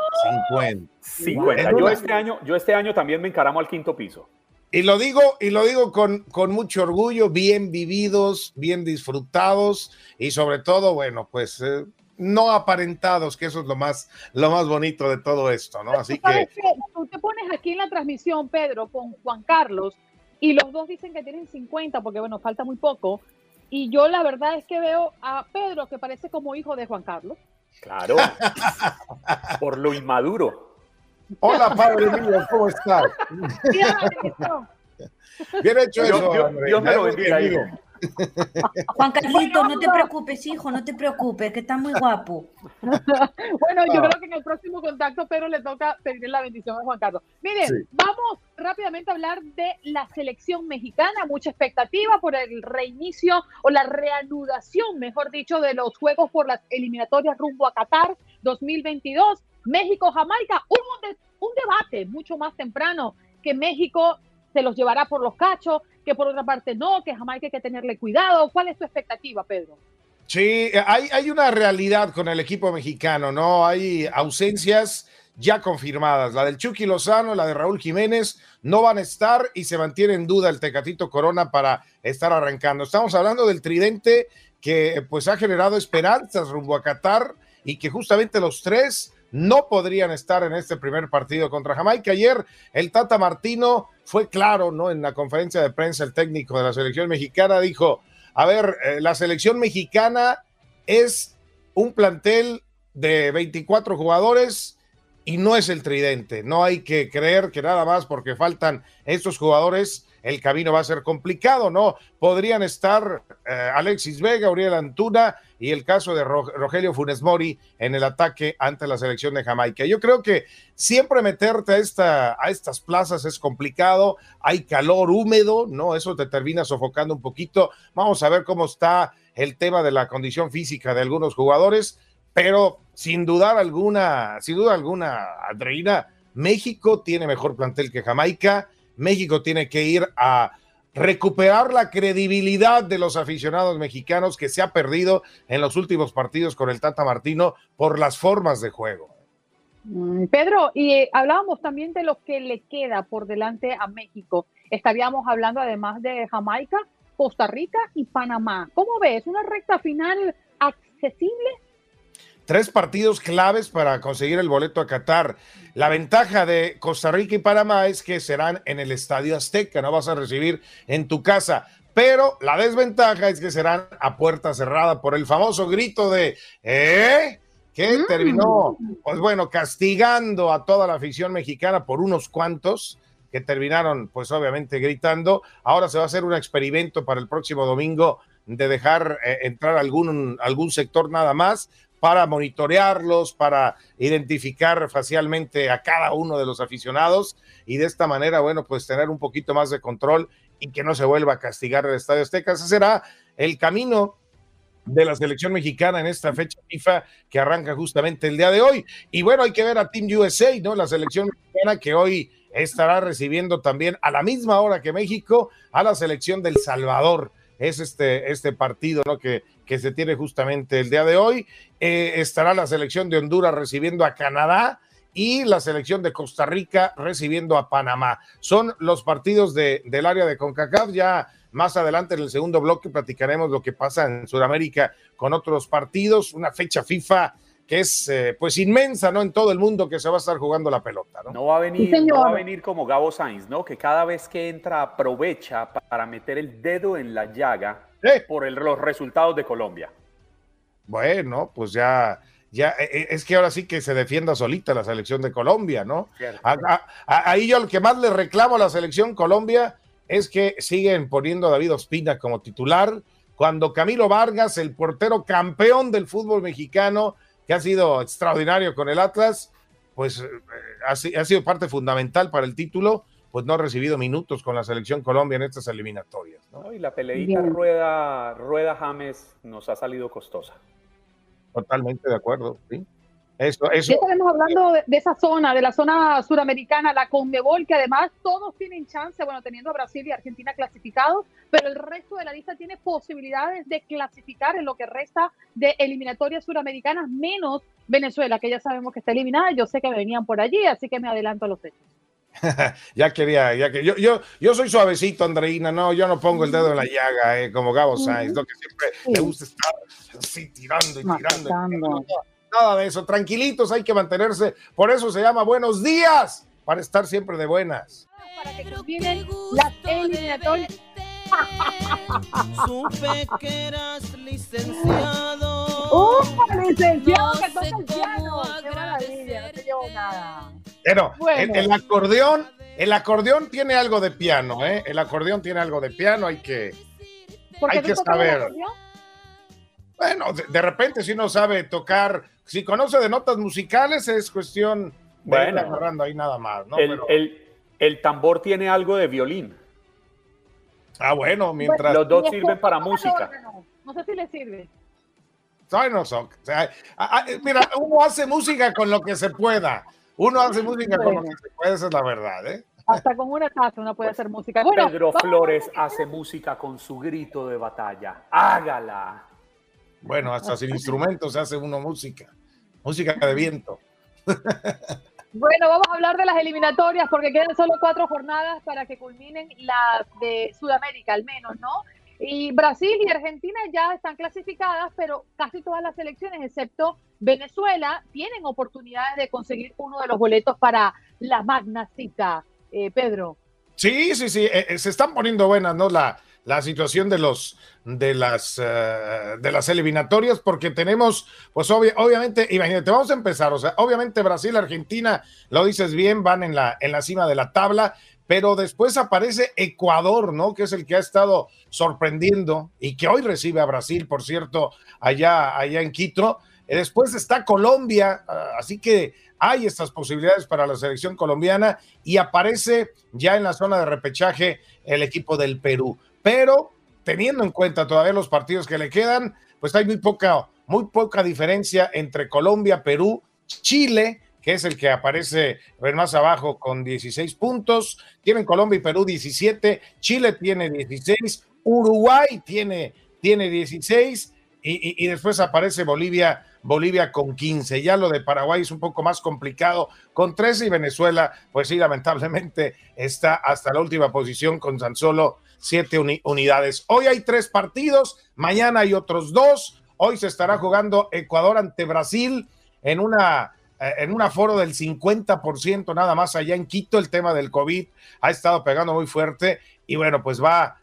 50. 50. Yo este, año, yo este año también me encaramo al quinto piso. Y lo digo, y lo digo con, con mucho orgullo, bien vividos, bien disfrutados y sobre todo, bueno, pues eh, no aparentados, que eso es lo más, lo más bonito de todo esto, ¿no? Así que... Tú te pones aquí en la transmisión, Pedro, con Juan Carlos, y los dos dicen que tienen 50, porque bueno, falta muy poco. Y yo la verdad es que veo a Pedro que parece como hijo de Juan Carlos. Claro, [LAUGHS] por lo inmaduro. Hola, padre mío, ¿cómo estás? Bien hecho eso. Dios, me lo bendiga, Juan Carlito, no te preocupes, hijo, no te preocupes, que está muy guapo. [LAUGHS] bueno, yo creo que en el próximo contacto, pero le toca pedir la bendición a Juan Carlos. Miren, vamos rápidamente a hablar de la selección mexicana, mucha expectativa por el reinicio o la reanudación, mejor dicho, de los juegos por las eliminatorias rumbo a Qatar 2022. México-Jamaica, hubo un, un debate mucho más temprano que México se los llevará por los cachos, que por otra parte no, que jamás hay que tenerle cuidado. ¿Cuál es tu expectativa, Pedro? Sí, hay, hay una realidad con el equipo mexicano, ¿no? Hay ausencias ya confirmadas. La del Chucky Lozano, la de Raúl Jiménez, no van a estar y se mantiene en duda el Tecatito Corona para estar arrancando. Estamos hablando del tridente que pues ha generado esperanzas rumbo a Qatar y que justamente los tres no podrían estar en este primer partido contra Jamaica. Ayer el Tata Martino fue claro, ¿no? En la conferencia de prensa, el técnico de la selección mexicana dijo, a ver, eh, la selección mexicana es un plantel de 24 jugadores y no es el tridente. No hay que creer que nada más porque faltan estos jugadores el camino va a ser complicado, ¿no? Podrían estar eh, Alexis Vega, Uriel Antuna y el caso de Rogelio Funes Mori en el ataque ante la selección de Jamaica. Yo creo que siempre meterte a, esta, a estas plazas es complicado, hay calor húmedo, ¿no? Eso te termina sofocando un poquito. Vamos a ver cómo está el tema de la condición física de algunos jugadores, pero sin dudar alguna, sin duda alguna, Andreina, México tiene mejor plantel que Jamaica México tiene que ir a recuperar la credibilidad de los aficionados mexicanos que se ha perdido en los últimos partidos con el Tata Martino por las formas de juego. Mm, Pedro, y eh, hablábamos también de lo que le queda por delante a México. Estaríamos hablando además de Jamaica, Costa Rica y Panamá. ¿Cómo ves? ¿Una recta final accesible? Tres partidos claves para conseguir el boleto a Qatar. La ventaja de Costa Rica y Panamá es que serán en el Estadio Azteca, no vas a recibir en tu casa. Pero la desventaja es que serán a puerta cerrada por el famoso grito de ¿eh? que Mm. terminó, pues bueno, castigando a toda la afición mexicana por unos cuantos que terminaron, pues obviamente gritando. Ahora se va a hacer un experimento para el próximo domingo de dejar eh, entrar algún, algún sector nada más para monitorearlos, para identificar facialmente a cada uno de los aficionados y de esta manera, bueno, pues tener un poquito más de control y que no se vuelva a castigar el Estadio Azteca. Ese será el camino de la selección mexicana en esta fecha FIFA que arranca justamente el día de hoy. Y bueno, hay que ver a Team USA, ¿no? La selección mexicana que hoy estará recibiendo también a la misma hora que México a la selección del Salvador. Es este, este partido, ¿no? Que, que se tiene justamente el día de hoy. Eh, estará la selección de Honduras recibiendo a Canadá y la selección de Costa Rica recibiendo a Panamá. Son los partidos de, del área de CONCACAF. Ya más adelante en el segundo bloque platicaremos lo que pasa en Sudamérica con otros partidos. Una fecha FIFA que es eh, pues inmensa, ¿no? En todo el mundo que se va a estar jugando la pelota, ¿no? No va a venir, Sí, no va a venir como Gabo Sainz, ¿no? Que cada vez que entra aprovecha para meter el dedo en la llaga Eh, por el- los resultados de Colombia. bueno, pues ya, ya, eh, eh, es que ahora sí que se defienda solita la selección de Colombia, ¿no? Cierto. A- a- a- ahí yo lo que más le reclamo a la selección Colombia es que siguen poniendo a David Ospina como titular, cuando Camilo Vargas, el portero campeón del fútbol mexicano, que ha sido extraordinario con el Atlas, pues eh, ha, si- ha sido parte fundamental para el título, pues no ha recibido minutos con la selección Colombia en estas eliminatorias. ¿no? ¿no? Y la peleita Bien. rueda, rueda James nos ha salido costosa. Totalmente de acuerdo, ¿sí? Eso, eso. Ya estaremos hablando de, de esa zona, de la zona suramericana, la Conmebol, que además todos tienen chance, bueno, teniendo a Brasil y Argentina clasificados, pero el resto de la lista tiene posibilidades de clasificar en lo que resta de eliminatorias suramericanas, menos Venezuela, que ya sabemos que está eliminada. Yo sé que venían por allí, así que me adelanto a los hechos. [LAUGHS] ya quería, ya que yo, yo, yo soy suavecito, Andreina, no, yo no pongo el dedo en la llaga, eh, como Gabo Sainz, lo que siempre me gusta estar así tirando y tirando. y tirando. Nada de eso, tranquilitos, hay que mantenerse, por eso se llama buenos días, para estar siempre de buenas. Para que las. [LAUGHS] Supe que eras licenciado. ¡Uh, licenciado No que toca sé el piano! cómo ¡Qué maravilla! No te llevo nada. Pero Bueno. el, el acordeón, el acordeón tiene algo de piano, ¿eh? El acordeón tiene algo de piano, hay que, Hay que el saber. acordeón. Bueno, de, de repente si uno sabe tocar, si conoce de notas musicales es cuestión de Bueno. ir agarrando ahí nada más, ¿no? el, Pero- el- el tambor tiene algo de violín. ah, bueno, mientras... Los dos sirven para música. No sé si le sirve. Bueno, o sea, a- a- mira, uno hace música con lo que se pueda. Uno hace música con lo que se puede, esa es la verdad, ¿eh? Hasta con una taza uno puede hacer música. Bueno, Pedro Flores hace música con su grito de batalla. Hágala. Bueno, hasta sin instrumentos se hace uno música. Música de viento. [LAUGHS] Bueno, vamos a hablar de las eliminatorias porque quedan solo cuatro jornadas para que culminen las de Sudamérica, al menos, ¿no? Y Brasil y Argentina ya están clasificadas, pero casi todas las selecciones, excepto Venezuela, tienen oportunidades de conseguir uno de los boletos para la magna cita. Eh, Pedro. Sí, sí, sí, eh, eh, se están poniendo buenas, ¿no? La, la situación de los de las eh, de las eliminatorias, porque tenemos, pues obvi- obviamente, imagínate, vamos a empezar, o sea, obviamente Brasil, Argentina, lo dices bien, van en la, en la cima de la tabla, pero después aparece Ecuador, ¿no? Que es el que ha estado sorprendiendo y que hoy recibe a Brasil, por cierto, allá, allá en Quito. Después está Colombia, ah, así que hay estas posibilidades para la selección colombiana y aparece ya en la zona de repechaje el equipo del Perú. Pero teniendo en cuenta todavía los partidos que le quedan, pues hay muy poca, muy poca diferencia entre Colombia, Perú, Chile, que es el que aparece más abajo con 16 puntos. Tienen Colombia y Perú 17, Chile tiene 16, Uruguay tiene, tiene 16 y, y- y después aparece Bolivia, Bolivia con 15. Ya lo de Paraguay es un poco más complicado con 13 y Venezuela, pues sí, lamentablemente está hasta la última posición con tan solo 7 unidades. Hoy hay tres partidos, mañana hay otros dos. Hoy se estará jugando Ecuador ante Brasil en una eh, en un aforo del 50% nada más allá en Quito, el tema del COVID ha estado pegando muy fuerte y bueno, pues va a,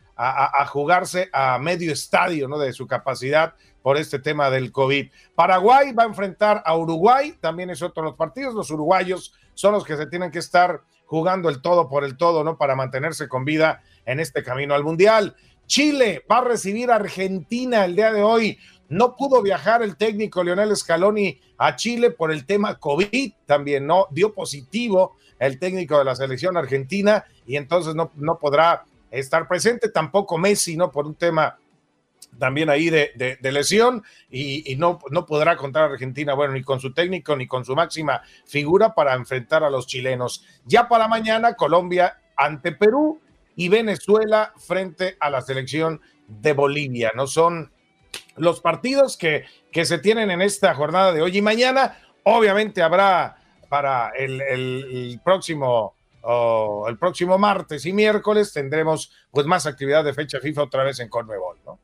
a- a jugarse a medio estadio ¿no? de su capacidad por este tema del COVID. Paraguay va a enfrentar a Uruguay, también es otro de los partidos. Los uruguayos son los que se tienen que estar jugando el todo por el todo, ¿no? Para mantenerse con vida en este camino al Mundial. Chile va a recibir a Argentina el día de hoy. No pudo viajar el técnico Leonel Scaloni a Chile por el tema COVID, también no dio positivo el técnico de la selección argentina y entonces no, no podrá estar presente, tampoco Messi, ¿no? Por un tema también ahí de, de, lesión y, y, no, no podrá contar a Argentina, bueno, ni con su técnico ni con su máxima figura para enfrentar a los chilenos. Ya para mañana, Colombia ante Perú y Venezuela frente a la selección de Bolivia, ¿no? Son los partidos que, que se tienen en esta jornada de hoy y mañana. Obviamente habrá para el, el, próximo oh, el próximo martes y miércoles tendremos pues más actividad de fecha FIFA otra vez en Conmebol, ¿no?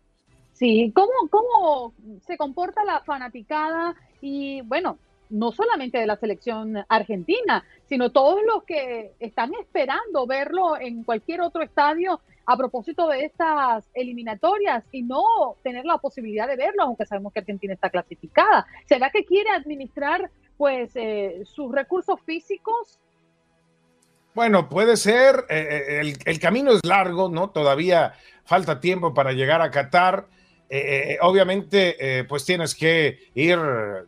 Sí, ¿cómo, cómo se comporta la fanaticada y bueno, no solamente de la selección argentina, sino todos los que están esperando verlo en cualquier otro estadio a propósito de estas eliminatorias y no tener la posibilidad de verlo, aunque sabemos que Argentina está clasificada. ¿Será que quiere administrar pues eh, sus recursos físicos? Bueno, puede ser, eh, el, el, camino es largo, ¿no? Todavía falta tiempo para llegar a Qatar. Eh, eh, obviamente, eh, pues tienes que ir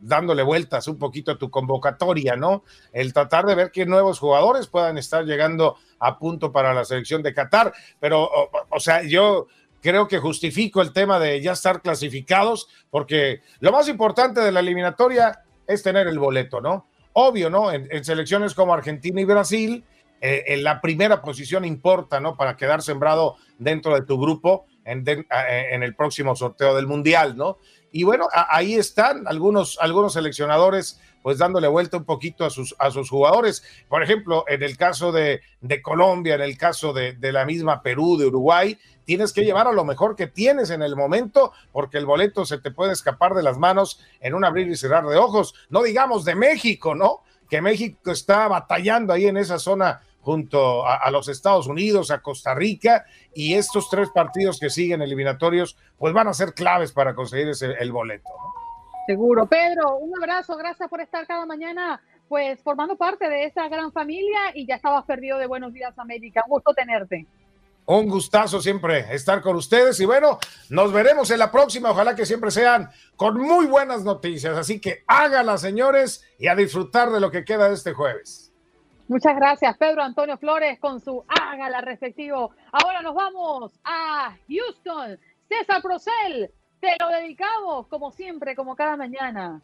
dándole vueltas un poquito a tu convocatoria, ¿no? El tratar de ver qué nuevos jugadores puedan estar llegando a punto para la selección de Qatar, pero, o, sea, yo creo que justifico el tema de ya estar clasificados, porque lo más importante de la eliminatoria es tener el boleto, ¿no? Obvio, ¿no? En, selecciones como Argentina y Brasil, en la primera posición importa, ¿no? Para quedar sembrado dentro de tu grupo en, de, en, el próximo sorteo del Mundial, ¿no? Y bueno, a, ahí están algunos, algunos seleccionadores pues dándole vuelta un poquito a sus, a sus jugadores. Por ejemplo, en el caso de, de Colombia, en el caso de, de, la misma Perú, de Uruguay, tienes que llevar a lo mejor que tienes en el momento, porque el boleto se te puede escapar de las manos en un abrir y cerrar de ojos. No digamos de México, ¿no? Que México está batallando ahí en esa zona junto a, a, los Estados Unidos, a Costa Rica, y estos tres partidos que siguen eliminatorios, pues van a ser claves para conseguir ese, el boleto. ¿no? Seguro. Pedro, un abrazo, gracias por estar cada mañana, pues formando parte de esa gran familia y ya estabas perdido de Buenos Días América. Un gusto tenerte. Un gustazo siempre estar con ustedes y bueno, nos veremos en la próxima. Ojalá que siempre sean con muy buenas noticias. Así que háganla, señores, y a disfrutar de lo que queda de este jueves. Muchas gracias, Pedro Antonio Flores, con su hágala respectivo. Ahora nos vamos a Houston. César Procel, te lo dedicamos, como siempre, como cada mañana.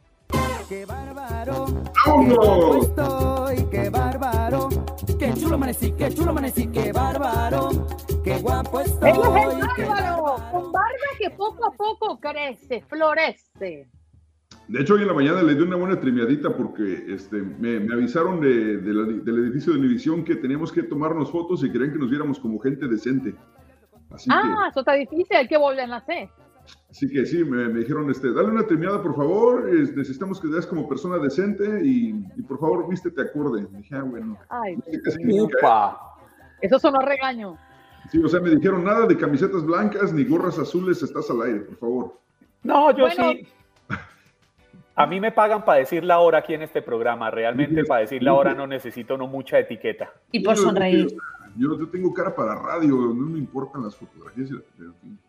¡Qué bárbaro! ¡Vamos! estoy! ¡Qué bárbaro! ¡Qué chulo amanecí! ¡Qué chulo amanecí! ¡Qué bárbaro! ¡Qué guapo estoy! ¡Él es el bárbaro! Con barba que poco a poco crece, florece. De hecho, hoy en la mañana le di una buena trimeadita porque este, me, me avisaron de, de la, del edificio de Univisión que teníamos que tomarnos fotos y querían que nos viéramos como gente decente. Así ah, que, eso está difícil, hay que volver a hacer. Así que sí, me, me, dijeron, este, dale una trimeada, por favor, es, necesitamos que veas como persona decente y, y, por favor, vístete acorde. Me dije, ah, bueno. Ay, upa. Eso sonó regaño. Sí, o sea, me dijeron, nada de camisetas blancas ni gorras azules, estás al aire, por favor. No, yo bueno, sí. A mí me pagan para decir la hora aquí en este programa. Realmente para decir la hora no necesito no mucha etiqueta. Y por sonreír. Yo, yo, tengo cara para radio, no me importan las fotografías.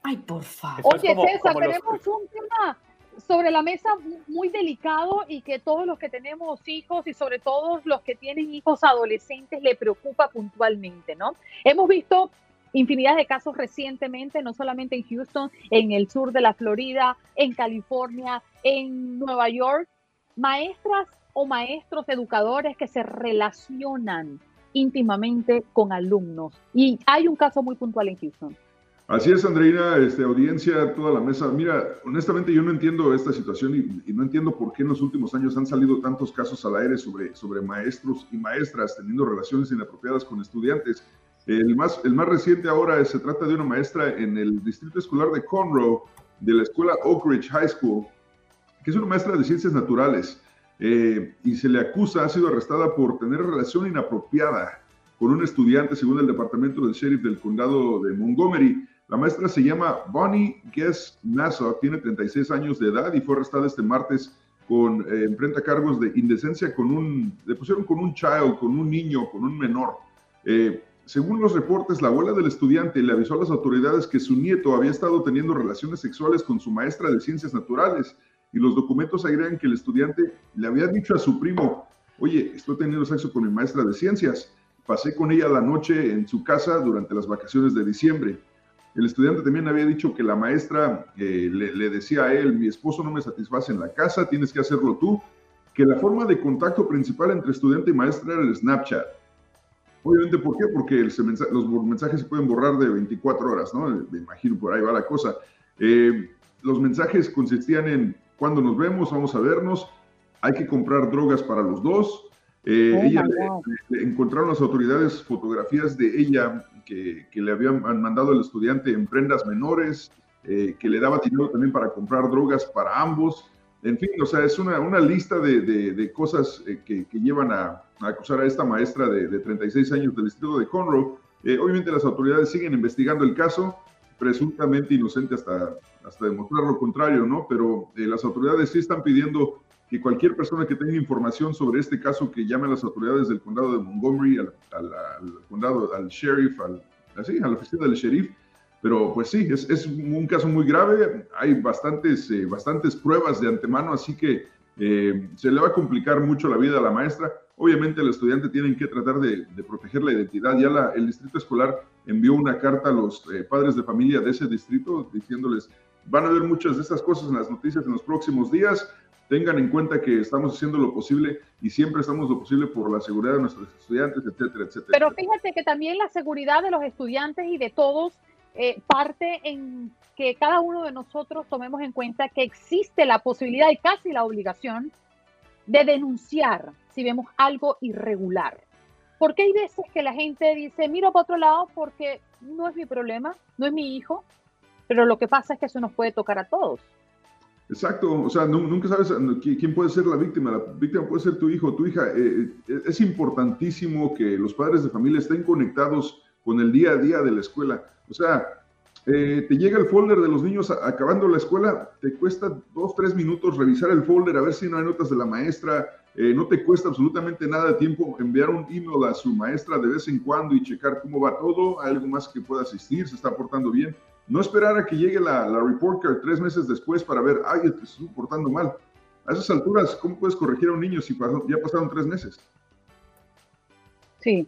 Ay, por favor. Oye, como, César, como tenemos los... un tema sobre la mesa muy delicado y que todos los que tenemos hijos y sobre todo los que tienen hijos adolescentes le preocupa puntualmente, ¿no? Hemos visto infinidad de casos recientemente, no solamente en Houston, en el sur de la Florida, en California, en Nueva York, maestras o maestros educadores que se relacionan íntimamente con alumnos. Y hay un caso muy puntual en Houston. Así es, Andreina, este, audiencia, toda la mesa. Mira, honestamente yo no entiendo esta situación y, y, no entiendo por qué en los últimos años han salido tantos casos al aire sobre, sobre maestros y maestras teniendo relaciones inapropiadas con estudiantes. El más, el más reciente ahora se trata de una maestra en el distrito escolar de Conroe, de la escuela Oak Ridge High School, que es una maestra de ciencias naturales, eh, y se le acusa, ha sido arrestada por tener relación inapropiada con un estudiante, según el departamento del sheriff del condado de Montgomery. La maestra se llama Bonnie Guess Nassau, tiene 36 años de edad y fue arrestada este martes con eh, enfrenta cargos de indecencia con un, le pusieron con un child, con un niño, con un menor. Eh, según los reportes, la abuela del estudiante le avisó a las autoridades que su nieto había estado teniendo relaciones sexuales con su maestra de ciencias naturales y los documentos agregan que el estudiante le había dicho a su primo, oye, estoy teniendo sexo con mi maestra de ciencias, pasé con ella la noche en su casa durante las vacaciones de diciembre. El estudiante también había dicho que la maestra eh, le, le, decía a él, mi esposo no me satisface en la casa, tienes que hacerlo tú, que la forma de contacto principal entre estudiante y maestra era el Snapchat. Obviamente, ¿por qué? Porque el, los mensajes se pueden borrar de 24 horas, ¿no? Me imagino, por ahí va la cosa. Eh, los mensajes consistían en, cuando nos vemos, vamos a vernos, hay que comprar drogas para los dos. Eh, oh ella le, le, encontraron las autoridades fotografías de ella que, que, le habían mandado el estudiante en prendas menores, eh, que le daba dinero también para comprar drogas para ambos. En fin, o sea, es una, una lista de, de, de cosas eh, que, que, llevan a, a, acusar a esta maestra de, de 36 años del distrito de Conroe. Eh, obviamente las autoridades siguen investigando el caso, presuntamente inocente hasta, hasta demostrar lo contrario, ¿no? Pero eh, las autoridades sí están pidiendo que cualquier persona que tenga información sobre este caso que llame a las autoridades del condado de Montgomery, al, al, al condado, al sheriff, al, así, a la oficina del sheriff, pero pues sí, es, es, un caso muy grave, hay bastantes, eh, bastantes pruebas de antemano, así que eh, se le va a complicar mucho la vida a la maestra. Obviamente el estudiante tiene que tratar de, de proteger la identidad. Ya la, el distrito escolar envió una carta a los eh, padres de familia de ese distrito diciéndoles, van a ver muchas de estas cosas en las noticias en los próximos días, tengan en cuenta que estamos haciendo lo posible y siempre estamos lo posible por la seguridad de nuestros estudiantes, etcétera, etcétera. Pero fíjate que también la seguridad de los estudiantes y de todos eh, parte en que cada uno de nosotros tomemos en cuenta que existe la posibilidad y casi la obligación de denunciar si vemos algo irregular. Porque hay veces que la gente dice, miro para otro lado porque no es mi problema, no es mi hijo, pero lo que pasa es que eso nos puede tocar a todos. Exacto, o sea, nunca sabes quién puede ser la víctima. La víctima puede ser tu hijo, tu hija. Eh, es importantísimo que los padres de familia estén conectados con el día a día de la escuela. O sea, eh, te llega el folder de los niños acabando la escuela, te cuesta dos, tres minutos revisar el folder a ver si no hay notas de la maestra. Eh, no te cuesta absolutamente nada de tiempo enviar un email a su maestra de vez en cuando y checar cómo va todo, algo más que pueda asistir, se está portando bien. No esperar a que llegue la, la tres meses después para ver, ay, te estoy portando mal. A esas alturas, ¿cómo puedes corregir a un niño si pasó, ya pasaron tres meses? Sí,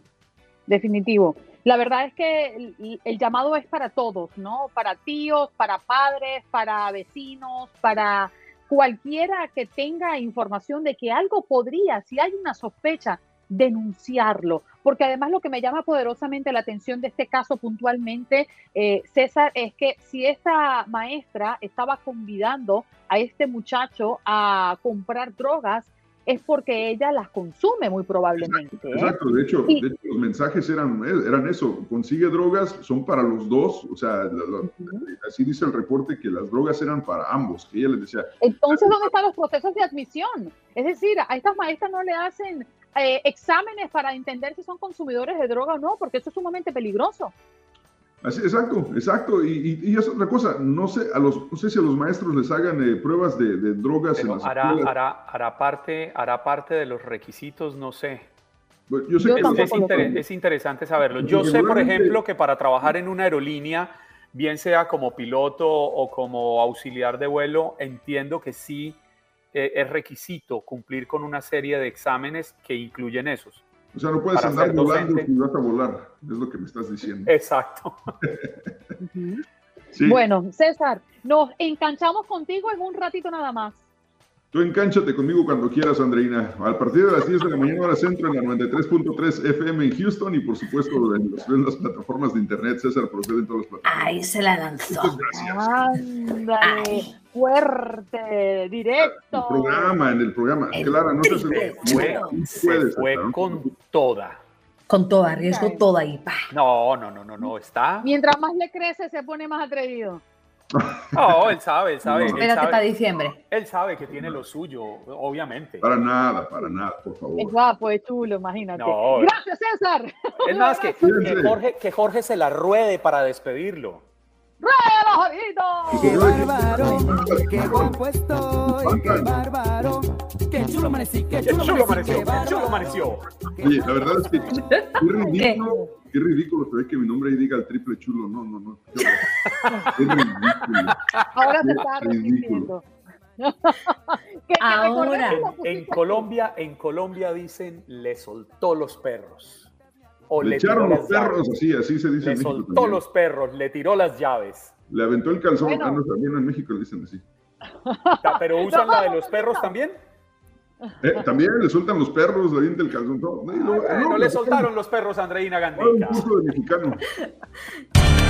definitivo. La verdad es que el, el, llamado es para todos, ¿no? Para tíos, para padres, para vecinos, para cualquiera que tenga información de que algo podría, si hay una sospecha, denunciarlo. Porque además lo que me llama poderosamente la atención de este caso puntualmente, eh, César, es que si esta maestra estaba convidando a este muchacho a comprar drogas, es porque ella las consume muy probablemente. Exacto, exacto. De, hecho, de, hecho, los mensajes eran, eran eso, consigue drogas, son para los dos, o sea, uh -huh. así dice el reporte que las drogas eran para ambos, que ella les decía. Entonces, ¿dónde están los procesos de admisión? Es decir, a estas maestras no le hacen eh, exámenes para entender si son consumidores de droga o no, porque eso es sumamente peligroso. Así, exacto, exacto. Y, y, y, es otra cosa, no sé, a los, no sé si a los maestros les hagan eh, pruebas de, de drogas Pero en las hará, hará, hará, parte, hará parte de los requisitos, no sé. Bueno, yo sé Yo que es, es, inter es, interesante saberlo. Yo sé, por ejemplo, que para trabajar en una aerolínea, bien sea como piloto o como auxiliar de vuelo, entiendo que sí eh, es requisito cumplir con una serie de exámenes que incluyen esos. O sea, no puedes andar volando si vas a volar, es lo que me estás diciendo. Exacto. [LAUGHS] sí. Bueno, César, nos enganchamos contigo en un ratito nada más. Tú encánchate conmigo cuando quieras, Andreina. A partir de las 10 de la mañana, hora centro, en la 93.3 FM en Houston y, por supuesto, en, en, las plataformas de internet. César procede en todas las plataformas. Ahí se la lanzó. Ándale, fuerte, directo. El programa, en el programa. El Clara, no te fue, se fue con toda. Con toda, arriesgo toda ahí. Pa. No, no, no, no, no, está. Mientras más le crece, se pone más atrevido. No, él sabe, él sabe. No. Espérate para diciembre. Él sabe que tiene lo suyo, obviamente. Para nada, para nada, por favor. Es guapo, es chulo, imagínate. No, Gracias, César. Es más, que, que, Jorge, que Jorge se la ruede para despedirlo. ¡Relajadito! ¡Qué bárbaro! ¡Qué guapo estoy! ¡Qué bárbaro! ¡Qué chulo amanecí! ¡Qué ¡Qué chulo, chulo amaneció! ¡Qué ¡Qué chulo amaneció! Oye, la verdad es que qué ridículo, qué ridículo se ve que mi nombre ahí diga el triple chulo. No, no, no. Qué ridículo. Ahora se está ridículo. [LAUGHS] que, Ahora. en Colombia, en Colombia dicen le soltó los perros. O Le le, tiró echaron los las perros, llaves. así, así se dice Le en México soltó también. los perros, le tiró las llaves. Le aventó el calzón. Bueno. Ah, no, también en México le dicen así. Ta- [LAUGHS] Pero usan la de los perros también. Eh, también le sueltan los perros, le avienta el calzón. No, no, no, Ah, No le soltaron los perros a Andreina Un Gandica. curso de mexicano. [LAUGHS]